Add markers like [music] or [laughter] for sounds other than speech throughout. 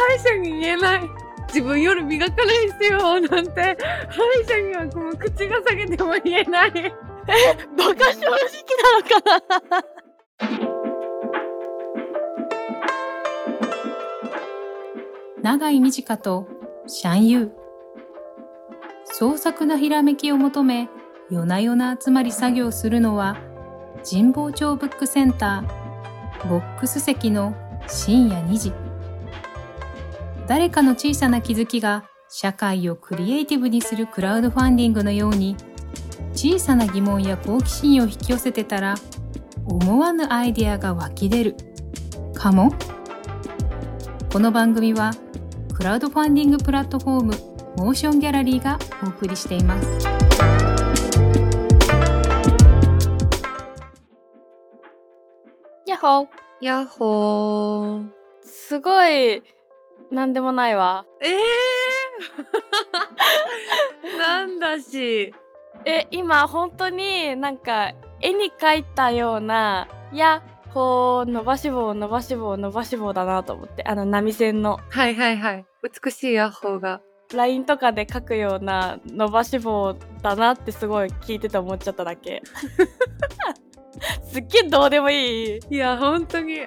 歯医者に言えない。自分夜磨かないですよなんて。歯医者にはもう口が下げても言えない。えバカ正直なのかな？[laughs] 長井美智香とシャンユー。創作なひらめきを求め夜な夜な集まり作業するのは神保町ブックセンターボックス席の深夜2時誰かの小さな気づきが社会をクリエイティブにするクラウドファンディングのように小さな疑問や好奇心を引き寄せてたら思わぬアイデアが湧き出る。かも。この番組はクラウドファンディングプラットフォームモーションギャラリーがお送りしています。やっほー。やっほー。すごいなんでもないわ。ええー、[laughs] なんだし。え今本当になんか絵に描いたような「やっほー伸ばし棒伸ばし棒伸ばし棒」だなと思ってあの波線の。はいはいはい。美しいヤッホーが LINE とかで書くような伸ばし棒だなってすごい聞いてて思っちゃっただけ。[laughs] すっげえどうでもいい。いや本当に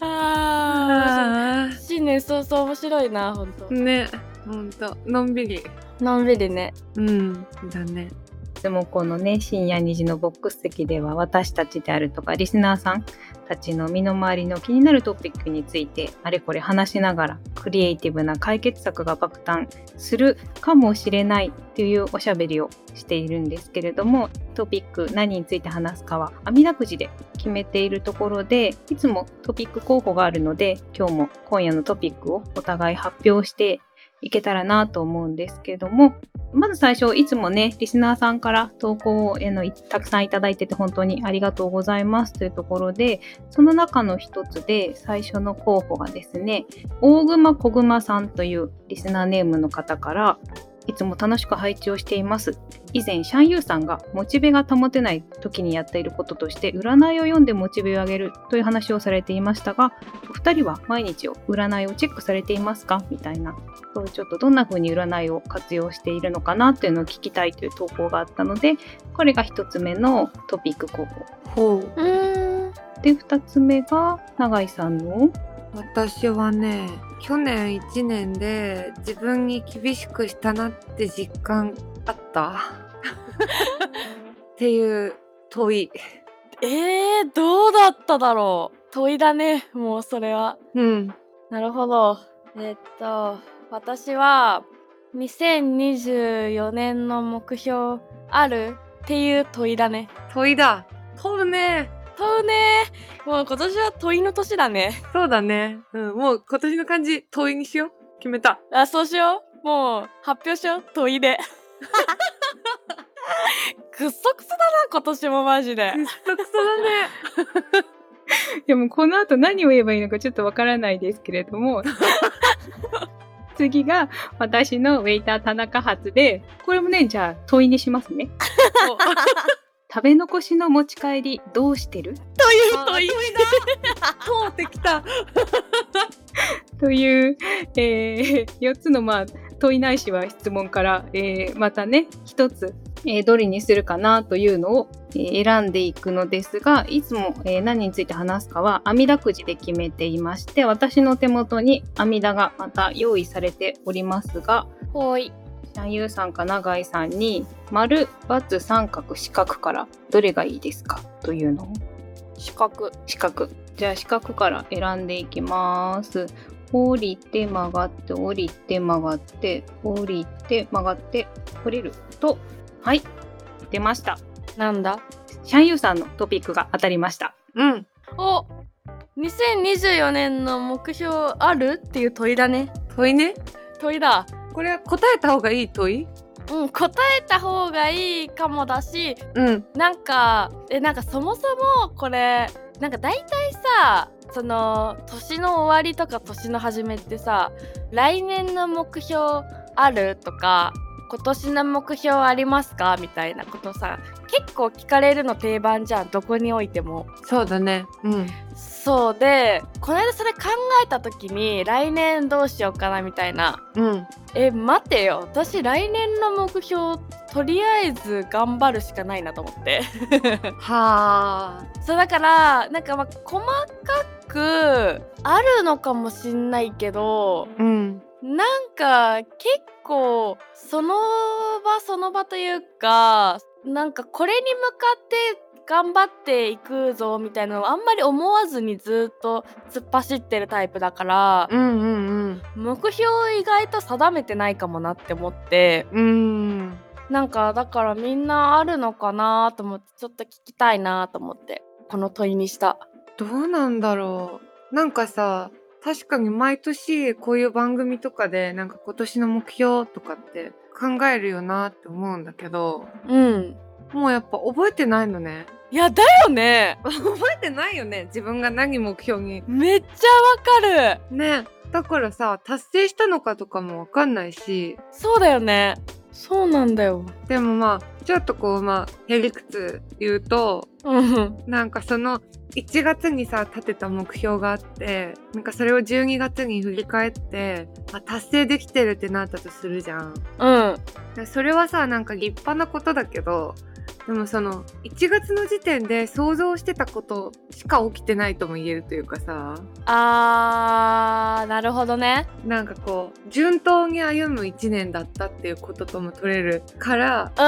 ああ新年早々面白いな本当ね本当のんびり。のんびりね。うんだねつもこのね深夜2時のボックス席では私たちであるとかリスナーさんたちの身の回りの気になるトピックについてあれこれ話しながらクリエイティブな解決策が爆誕するかもしれないというおしゃべりをしているんですけれどもトピック何について話すかは網だくじで決めているところでいつもトピック候補があるので今日も今夜のトピックをお互い発表していけたらなと思うんですけどもまず最初いつもねリスナーさんから投稿へのたくさんいただいてて本当にありがとうございますというところでその中の一つで最初の候補がですね大熊小熊さんというリスナーネームの方からいつも楽しく配置をしています。以前、シャンユーさんがモチベが保てない時にやっていることとして、占いを読んでモチベを上げるという話をされていましたが、お二人は毎日を占いをチェックされていますか？みたいな、そうちょっとどんな風に占いを活用しているのかなっていうのを聞きたいという投稿があったので、これが一つ目のトピック候補。ほう。で、二つ目が永井さんの私はね去年1年で自分に厳しくしたなって実感あった。[laughs] っていう問い。えー、どうだっただろう。問いだねもうそれは。うん。なるほど。えっと私は2024年の目標あるっていう問いだね。問いだ。問うね問うねもう今年は問いの年だね。そうだね。うん、もう今年の漢字問いにしよう。決めた。あ、そうしよう。もう発表しよう。問いで。[laughs] くっそくそだな、今年もマジで。くっそくそだね。[laughs] でもこの後何を言えばいいのかちょっとわからないですけれども。[laughs] 次が私のウェイター田中発で、これもね、じゃあ問いにしますね。食べ残しの持ち帰りどうしてる？という問い。[laughs] 通ってきた。[laughs] という、えー、4つの、まあ、問いないしは質問から、えー、またね、1つ、えー、どれにするかなというのを、えー、選んでいくのですが、いつも、えー、何について話すかは、阿弥陀くじで決めていまして、私の手元に阿弥陀がまた用意されておりますが、はい。ゆうさんか永井さんに丸×三角四角からどれがいいですか？というのを。四角。四角。じゃあ四角から選んでいきます。降りて曲がって降りて曲がって降りて曲がって降りると。はい。出ました。なんだ？シャンユーさんのトピックが当たりました。うん。お2024年の目標ある？っていう問いだね。問いね。問いだこれは答えた方がいい問い？うん、答えた方がいいかもだし、うん、なんかえなんかそもそもこれなんか大体さその年の終わりとか年の初めってさ来年の目標あるとか今年の目標ありますか？みたいなことさ結構聞かれるの定番じゃん。どこにおいても。そうだね。うん。そうでこの間それ考えた時に来年どうしようかなみたいな。うん。え待てよ。私来年の目標とりあえず頑張るしかないなと思って。はあ。[laughs] そうだからなんかまあ細かくあるのかもしんないけどうん。なんか結構その場その場というかなんかこれに向かって頑張っていくぞみたいなのをあんまり思わずにずっと突っ走ってるタイプだからうんうん目標を意外と定めてないかもなって思って。うんうん。なんかだからみんなあるのかなと思ってちょっと聞きたいなと思ってこの問いにした。どうなんだろう。なんかさ確かに毎年こういう番組とかでなんか今年の目標とかって考えるよなって思うんだけどうん。もうやっぱ覚えてないのね。いやだよね。[laughs] 覚えてないよね自分が何目標に。めっちゃわかる。ねだからさ達成したのかとかもわかんないし。そうだよねそうなんだよ。でもまあちょっとこうまあへりくつ言うとうん。なんかその1月にさ立てた目標があってなんかそれを12月に振り返ってあ達成できてるってなったとするじゃん。うん。でそれはさなんか立派なことだけどでもその1月の時点で想像してたことしか起きてないとも言えるというかさ。あーなるほどね。なんかこう順当に歩む1年だったっていうこととも取れるから私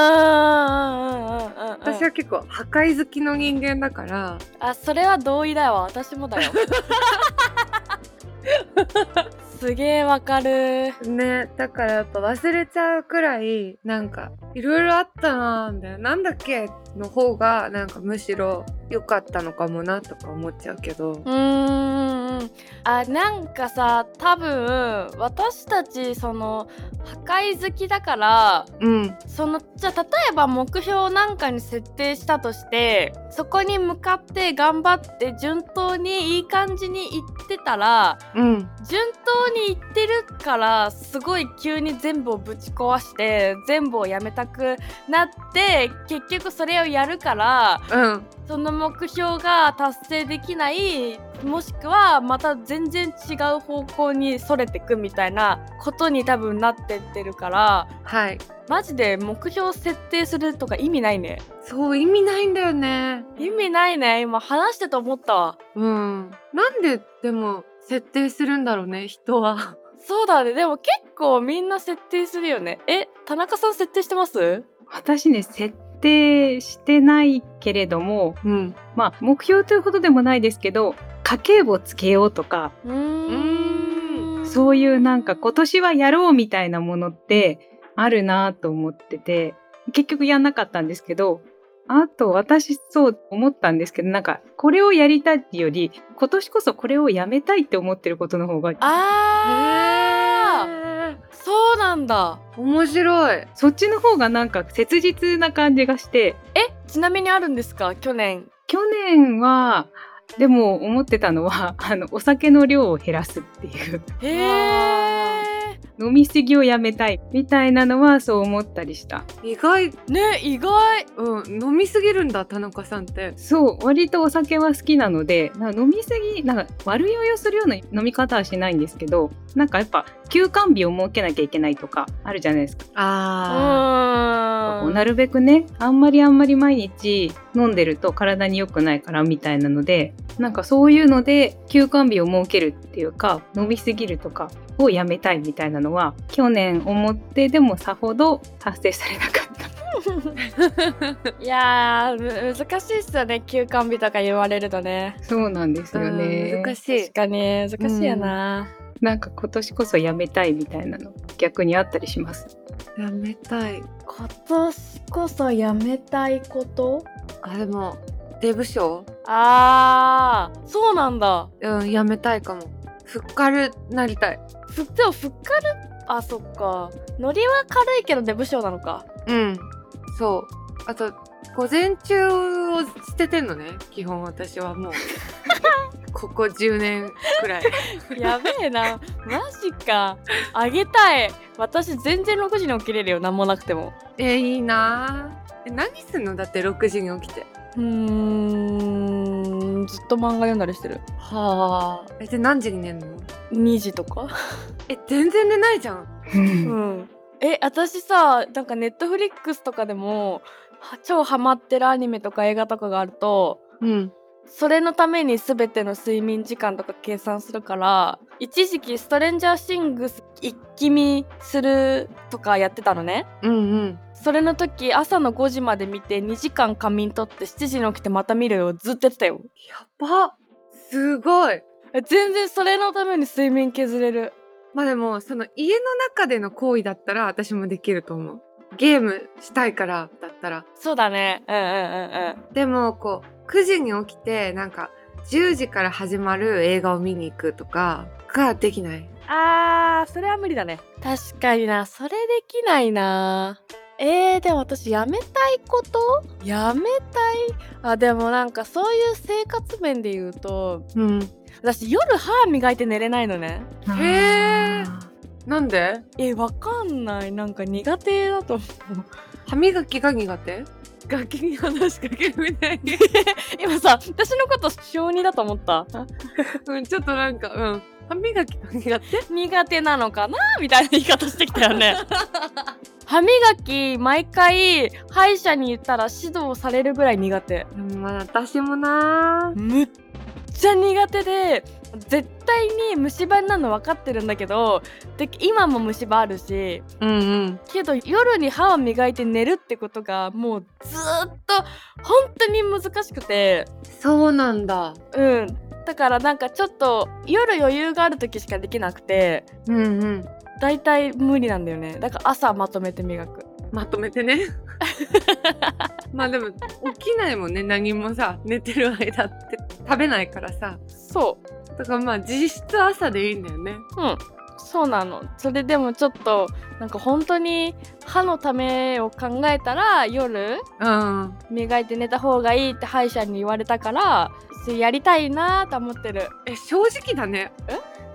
は結構破壊好きの人間だから。あそれは同意だわ。私もだよ [laughs] すげえわかる。ねだからやっぱ忘れちゃうくらいなんかいろいろあったなーみたいな。なんだっけの方がなんかむしろ良かったのかもなとか思っちゃうけど。うーん。あなんかさ多分私たちその破壊好きだからうん。そのじゃあ例えば目標なんかに設定したとしてそこに向かって頑張って順当にいい感じにいってたらうん。順当にいってるからすごい急に全部をぶち壊して全部をやめたくなって結局それをやるからうん。その目標が達成できないもしくはまた全然違う方向にそれてくみたいなことに多分なってってるからはい。マジで目標設定するとか意味ないね。そう意味ないんだよね。意味ないね。今話してて思ったわ。うん。なんででも設定するんだろうね人は。そうだね。でも結構みんな設定するよね。え田中さん設定してます？私ね設定してないけれどもうん。まあ目標ということでもないですけど家計簿つけようとかうーん。そういうなんか今年はやろうみたいなものってあるなと思ってて結局やんなかったんですけどあと私そう思ったんですけどなんかこれをやりたいっていうより今年こそこれをやめたいって思ってることの方があー。へー。そうなんだ。面白い。そっちの方がなんか切実な感じがして。えちなみにあるんですか？去年。去年はでも思ってたのはあのお酒の量を減らすっていう。へえ飲みすぎをやめたいみたいなのはそう思ったりした。意外ね意外。うん飲みすぎるんだ田中さんって。そう割とお酒は好きなのでな飲みすぎなんか悪酔いをするような飲み方はしないんですけどなんかやっぱ休館日を設けなきゃいけないとかあるじゃないですか、うあー。んなるべくねあんまりあんまり毎日飲んでると体に良くないからみたいなのでなんかそういうので休館日を設けるっていうか飲みすぎるとかをやめたいみたいなのは去年思ってでもさほど達成されなかった。[laughs] いや難しいっすよね。休館日とか言われるとね。そうなんですよね、うん難しい。確かに。難しいよな、なんか今年こそやめたいみたいなの逆にあったりします？やめたい。今年こそやめたいこと？あでもデブ賞？あーそうなんだ。うんやめたいかもふっかるなりたい。ふでもふっかるあそっか。ノリは軽いけどデブ賞なのか。うん。そう。あと午前中を捨ててんのね。基本私はもう。[laughs] ここ10年くらい。[laughs] やべえな。マジか。あげたい。私全然6時に起きれるよ。何もなくても。えいいな。え何すんの？だって6時に起きて。うーんずっと漫画読んだりしてる。はあ。えで何時に寝んの？2時とか。[laughs] え全然寝ないじゃん。うん。え私さなんかネットフリックスとかでもは超ハマってるアニメとか映画とかがあるとうんそれのために全ての睡眠時間とか計算するから一時期ストレンジャーシングス一気見するとかやってたのね。うんうん。それの時朝の5時まで見て2時間仮眠取って7時に起きてまた見るよずっとやってたよ。やば。すごい。え全然それのために睡眠削れる。まあでもその家の中での行為だったら私もできると思う。ゲームしたいからだったら。そうだね。うんうんうん。でもこう9時に起きてなんか10時から始まる映画を見に行くとかができない。うんあーそれは無理だね。確かにな。それできないな。えー、でも私やめたいこと？やめたい？あでもなんかそういう生活面で言うとうん。私夜歯磨いて寝れないのね。へー。なんで？えわかんない。なんか苦手だと思う。歯磨きが苦手？楽器に話しかけるみたいに。[laughs] 今さ私のこと小児だと思った？[laughs] うんちょっとなんかうん。歯磨きが苦手？苦手なのかな？みたいな言い方してきたよね。[laughs] 歯磨き毎回歯医者に言ったら指導されるぐらい苦手。でもまあ私もなむっちゃ苦手で絶対に虫歯になるの分かってるんだけどで今も虫歯あるしうんうん。けど夜に歯を磨いて寝るってことがもうずーっと本当に難しくて。そうなんだ。うん。だからなんかちょっと夜余裕がある時しかできなくてうんうん。だいたい無理なんだよね。だから朝まとめて磨く。まとめてね [laughs] まあでも起きないもんね何もさ寝てる間って。食べないからさ。そだからまあ実質朝でいいんだよね。ううん。そうなの。それでもちょっとなんか本当に歯のためを考えたら夜うん。磨いて寝た方がいいって歯医者に言われたからそれやりたいなと思ってる。え正直だね。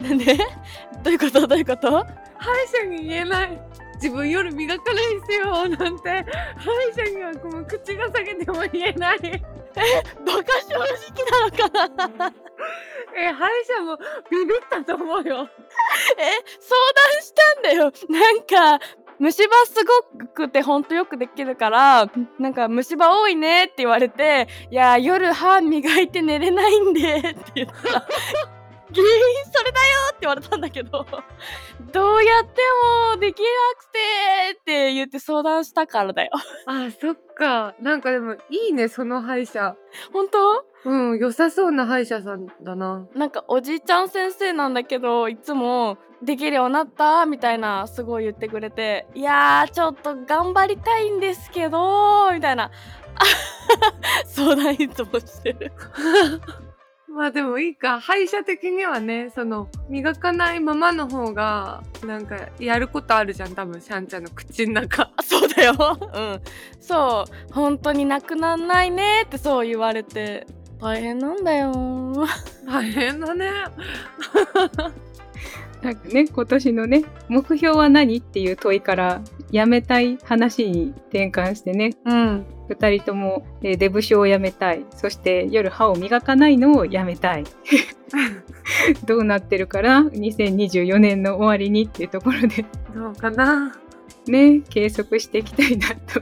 なんで？[laughs] どういうこと？どういうこと？歯医者に言えない自分夜磨かないですよ。なんて歯医者にはこの口が裂けても言えない。バカ正直なのかな？え歯医者もビビったと思うよ。え相談したんだよ。なんか虫歯すごくてほんとよくできるからなんか虫歯多いねって言われていや夜歯磨いて寝れないんでって言った。ら原因それだよって言われたんだけど [laughs] どうやってもできなくてって言って相談したからだよ。[laughs] あそっか。なんかでもいいねその歯医者。本当？うん良さそうな歯医者さんだな。なんかおじいちゃん先生なんだけどいつも「できるようになった?」みたいなすごい言ってくれて「いやーちょっと頑張りたいんですけど」みたいな。[laughs] 相談いつもしてるまあでもいいか。歯医者的にはねその磨かないままの方がなんかやることあるじゃん。多分シャンちゃんの口の中。あ [laughs] そうだよ。うん。そう。本当になくなんないねってそう言われて。大変なんだよ。大変だね。[laughs] なんかね今年のね目標は何っていう問いからやめたい話に転換してね。うん。2人とも、えーデブ症をやめたい。そして夜歯を磨かないのをやめたい。[laughs] どうなってるから2024年の終わりにっていうところで。どうかな？ね計測していきたいなと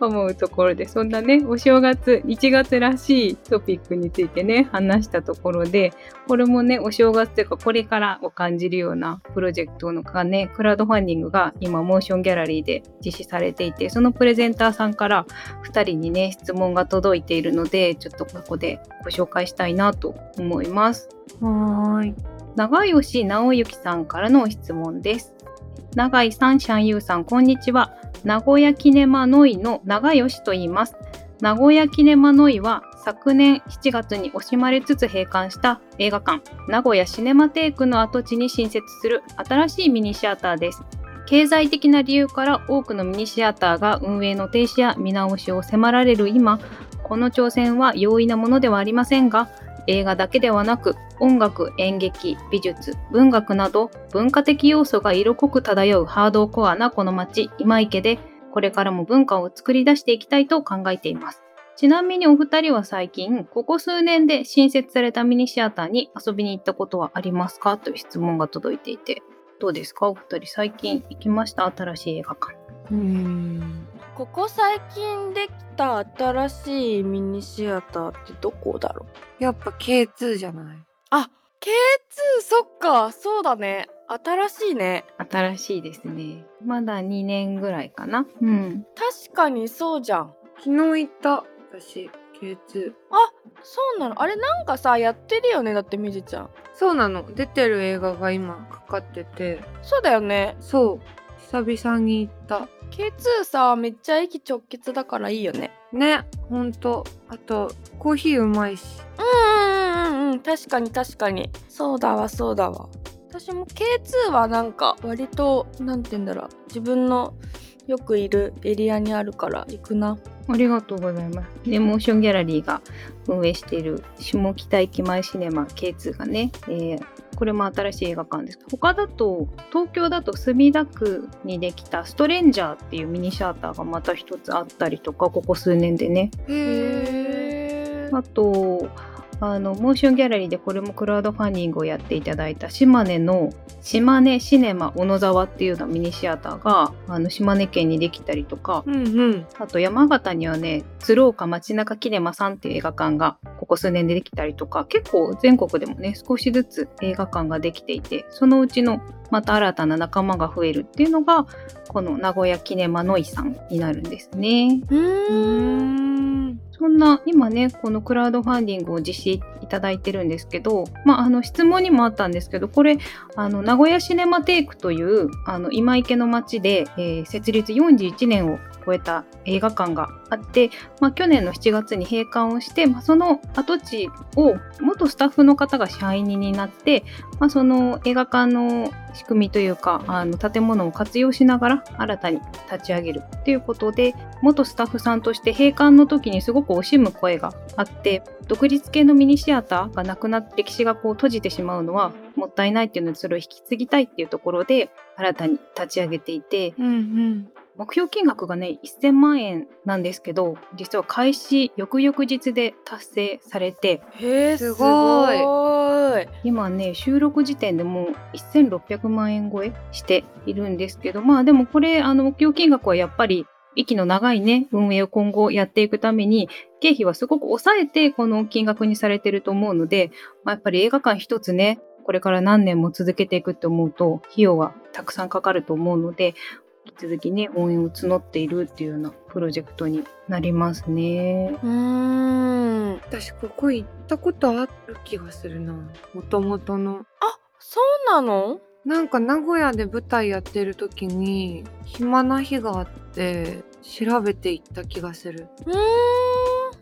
思うところでそんなねお正月1月らしいトピックについてね話したところでこれもねお正月というかこれからを感じるようなプロジェクトのがねクラウドファンディングが今モーションギャラリーで実施されていてそのプレゼンターさんから2人にね質問が届いているのでちょっとここでご紹介したいなと思います。はーい長吉直之さんからの質問です。長井さん、シャンユーさん、こんにちは。名古屋キネマノイの長吉と言います。名古屋キネマノイは昨年7月に惜しまれつつ閉館した映画館、名古屋シネマテークの跡地に新設する新しいミニシアターです。経済的な理由から多くのミニシアターが運営の停止や見直しを迫られる今、この挑戦は容易なものではありませんが、映画だけではなく音楽演劇美術文学など文化的要素が色濃く漂うハードコアなこの街今池でこれからも文化を作り出していきたいと考えています。ちなみにお二人は最近ここ数年で新設されたミニシアターに遊びに行ったことはありますか？という質問が届いていてどうですか？お二人最近行きました？新しい映画館。うん。ここ最近できた新しいミニシアターってどこだろう？やっぱ K2 じゃない？あ K2 そっかそうだね。新しいね。新しいですね。まだ2年ぐらいかな。うん。確かにそうじゃん。昨日行った私 K2 そうなの。あれなんかさやってるよねだってみじちゃん。そうなの。出てる映画が今かかってて。そうだよね。そう久々に行った。K2 さめっちゃ駅直結だからいいよね。ねほんと。あとコーヒーうまいし。うんうんうんうん。確かに確かに。そうだわそうだわ。私も K2 はなんか割となんて言うんだろう。自分のよくいるエリアにあるから行くな。ありがとうございます。で、モーションギャラリーが運営している下北駅前シネマ K2 がね、えーこれも新しい映画館です。他だと、東京だと墨田区にできたストレンジャーっていうミニシアターがまた一つあったりとか、ここ数年でね。あと、あの、モーションギャラリーでこれもクラウドファンディングをやっていただいた島根の島根シネマ小野沢っていうようなミニシアターが、あの、島根県にできたりとか、うんうんあと山形にはね、鶴岡街中キネマさんっていう映画館がここ数年でできたりとか、結構全国でもね、少しずつ映画館ができていて、そのうちのまた新たな仲間が増えるっていうのが、この名古屋キネマノイさんになるんですね。うんそんな今ねこのクラウドファンディングを実施いただいてるんですけど、まあ、あの質問にもあったんですけどこれあの名古屋シネマテイクというあの今池の町で、えー設立41年を超えた映画館があって、まあ、去年の7月に閉館をして、まあ、その跡地を元スタッフの方が支配人になって、まあ、その映画館の仕組みというかあの建物を活用しながら新たに立ち上げるっていうことで元スタッフさんとして閉館の時にすごく惜しむ声があって独立系のミニシアターがなくなって歴史がこう閉じてしまうのはもったいないっていうのでそれを引き継ぎたいっていうところで新たに立ち上げていてうんうん。目標金額がね1000万円なんですけど実は開始翌々日で達成されてへえすごい。すごい。今ね収録時点でもう1600万円超えしているんですけどまあでもこれあの目標金額はやっぱり息の長いね運営を今後やっていくために経費はすごく抑えてこの金額にされてると思うので、まあ、やっぱり映画館一つねこれから何年も続けていくって思うと費用はたくさんかかると思うので引き続きね応援を募っているっていうようなプロジェクトになりますね。うーん。私ここ行ったことある気がするな。もともとの。あそうなの？なんか名古屋で舞台やってる時に暇な日があって調べて行った気がする。うーん。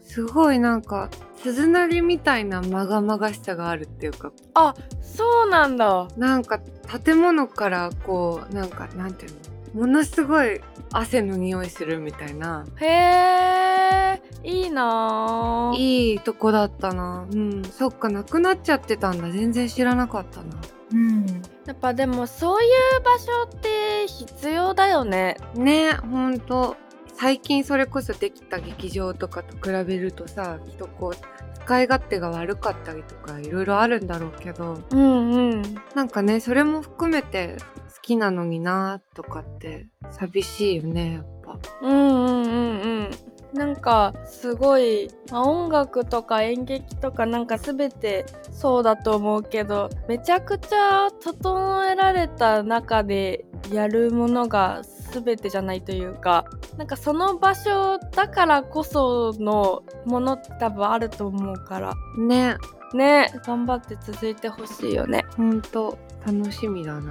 すごいなんか鈴なりみたいなまがまがしさがあるっていうか。あそうなんだ。なんか建物からこうなんかなんていうの？ものすごい汗の匂いするみたいな。へえいいなあいいとこだったな。うん。そっかなくなっちゃってたんだ。全然知らなかったな。うん。やっぱでもそういう場所って必要だよね。ねほんと。最近それこそできた劇場とかと比べるとさきっとこう使い勝手が悪かったりとかいろいろあるんだろうけど。うんうん。なんかねそれも含めて好きなのになとかって寂しいよねやっぱ。うんうんうんうん。なんかすごい、まあ音楽とか演劇とかなんか全てそうだと思うけどめちゃくちゃ整えられた中でやるものが全てじゃないというかなんかその場所だからこそのものって多分あると思うから。ね。ね。頑張って続いてほしいよね。ほんと楽しみだな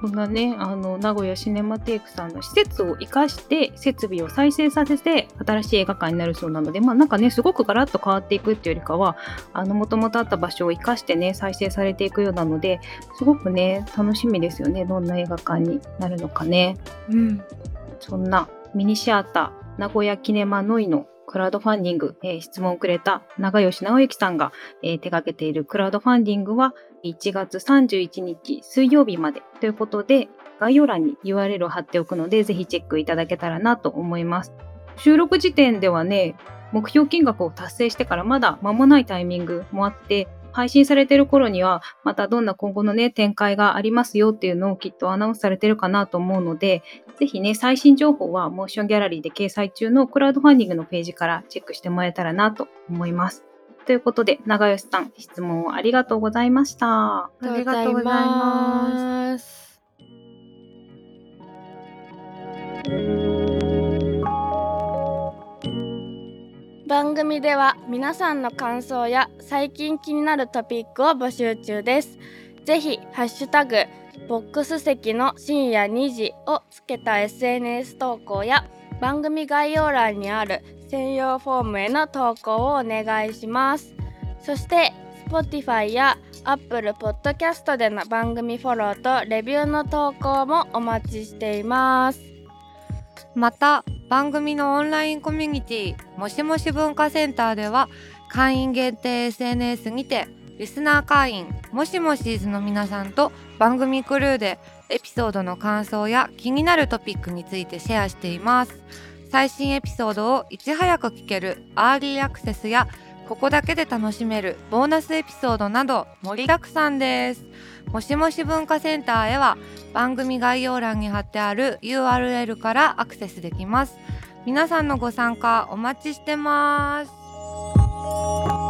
そんなね、あの、名古屋シネマテイクさんの施設を生かして、設備を再生させて、新しい映画館になるそうなので、まあなんかね、すごくガラッと変わっていくっていうよりかは、あの、もともとあった場所を生かしてね、再生されていくようなので、すごくね、楽しみですよね。どんな映画館になるのかね。うんそんなミニシアター、名古屋キネマノイのクラウドファンディング、えー質問をくれた長吉直之さんが、えー手掛けているクラウドファンディングは1月31日水曜日までということで、概要欄に URL を貼っておくので、ぜひチェックいただけたらなと思います。収録時点ではね、目標金額を達成してからまだ間もないタイミングもあって、配信されてる頃には、またどんな今後のね、展開がありますよっていうのをきっとアナウンスされてるかなと思うので、ぜひね、最新情報はモーションギャラリーで掲載中のクラウドファンディングのページからチェックしてもらえたらなと思います。ということで、長吉さん、質問をありがとうございました。ありがとうございま。す。番組では皆さんの感想や最近気になるトピックを募集中です。ぜひハッシュタグボックス席の深夜2時をつけた SNS 投稿や番組概要欄にある専用フォームへの投稿をお願いします。そして Spotify や Apple Podcast での番組フォローとレビューの投稿もお待ちしています。また番組のオンラインコミュニティもしもし文化センターでは会員限定 SNS にてリスナー会員もしもしーずの皆さんと番組クルーでエピソードの感想や気になるトピックについてシェアしています。最新エピソードをいち早く聞けるアーリーアクセスやここだけで楽しめるボーナスエピソードなど盛りだくさんです。もしもし文化センターへは番組概要欄に貼ってある URL からアクセスできます。皆さんのご参加お待ちしてます。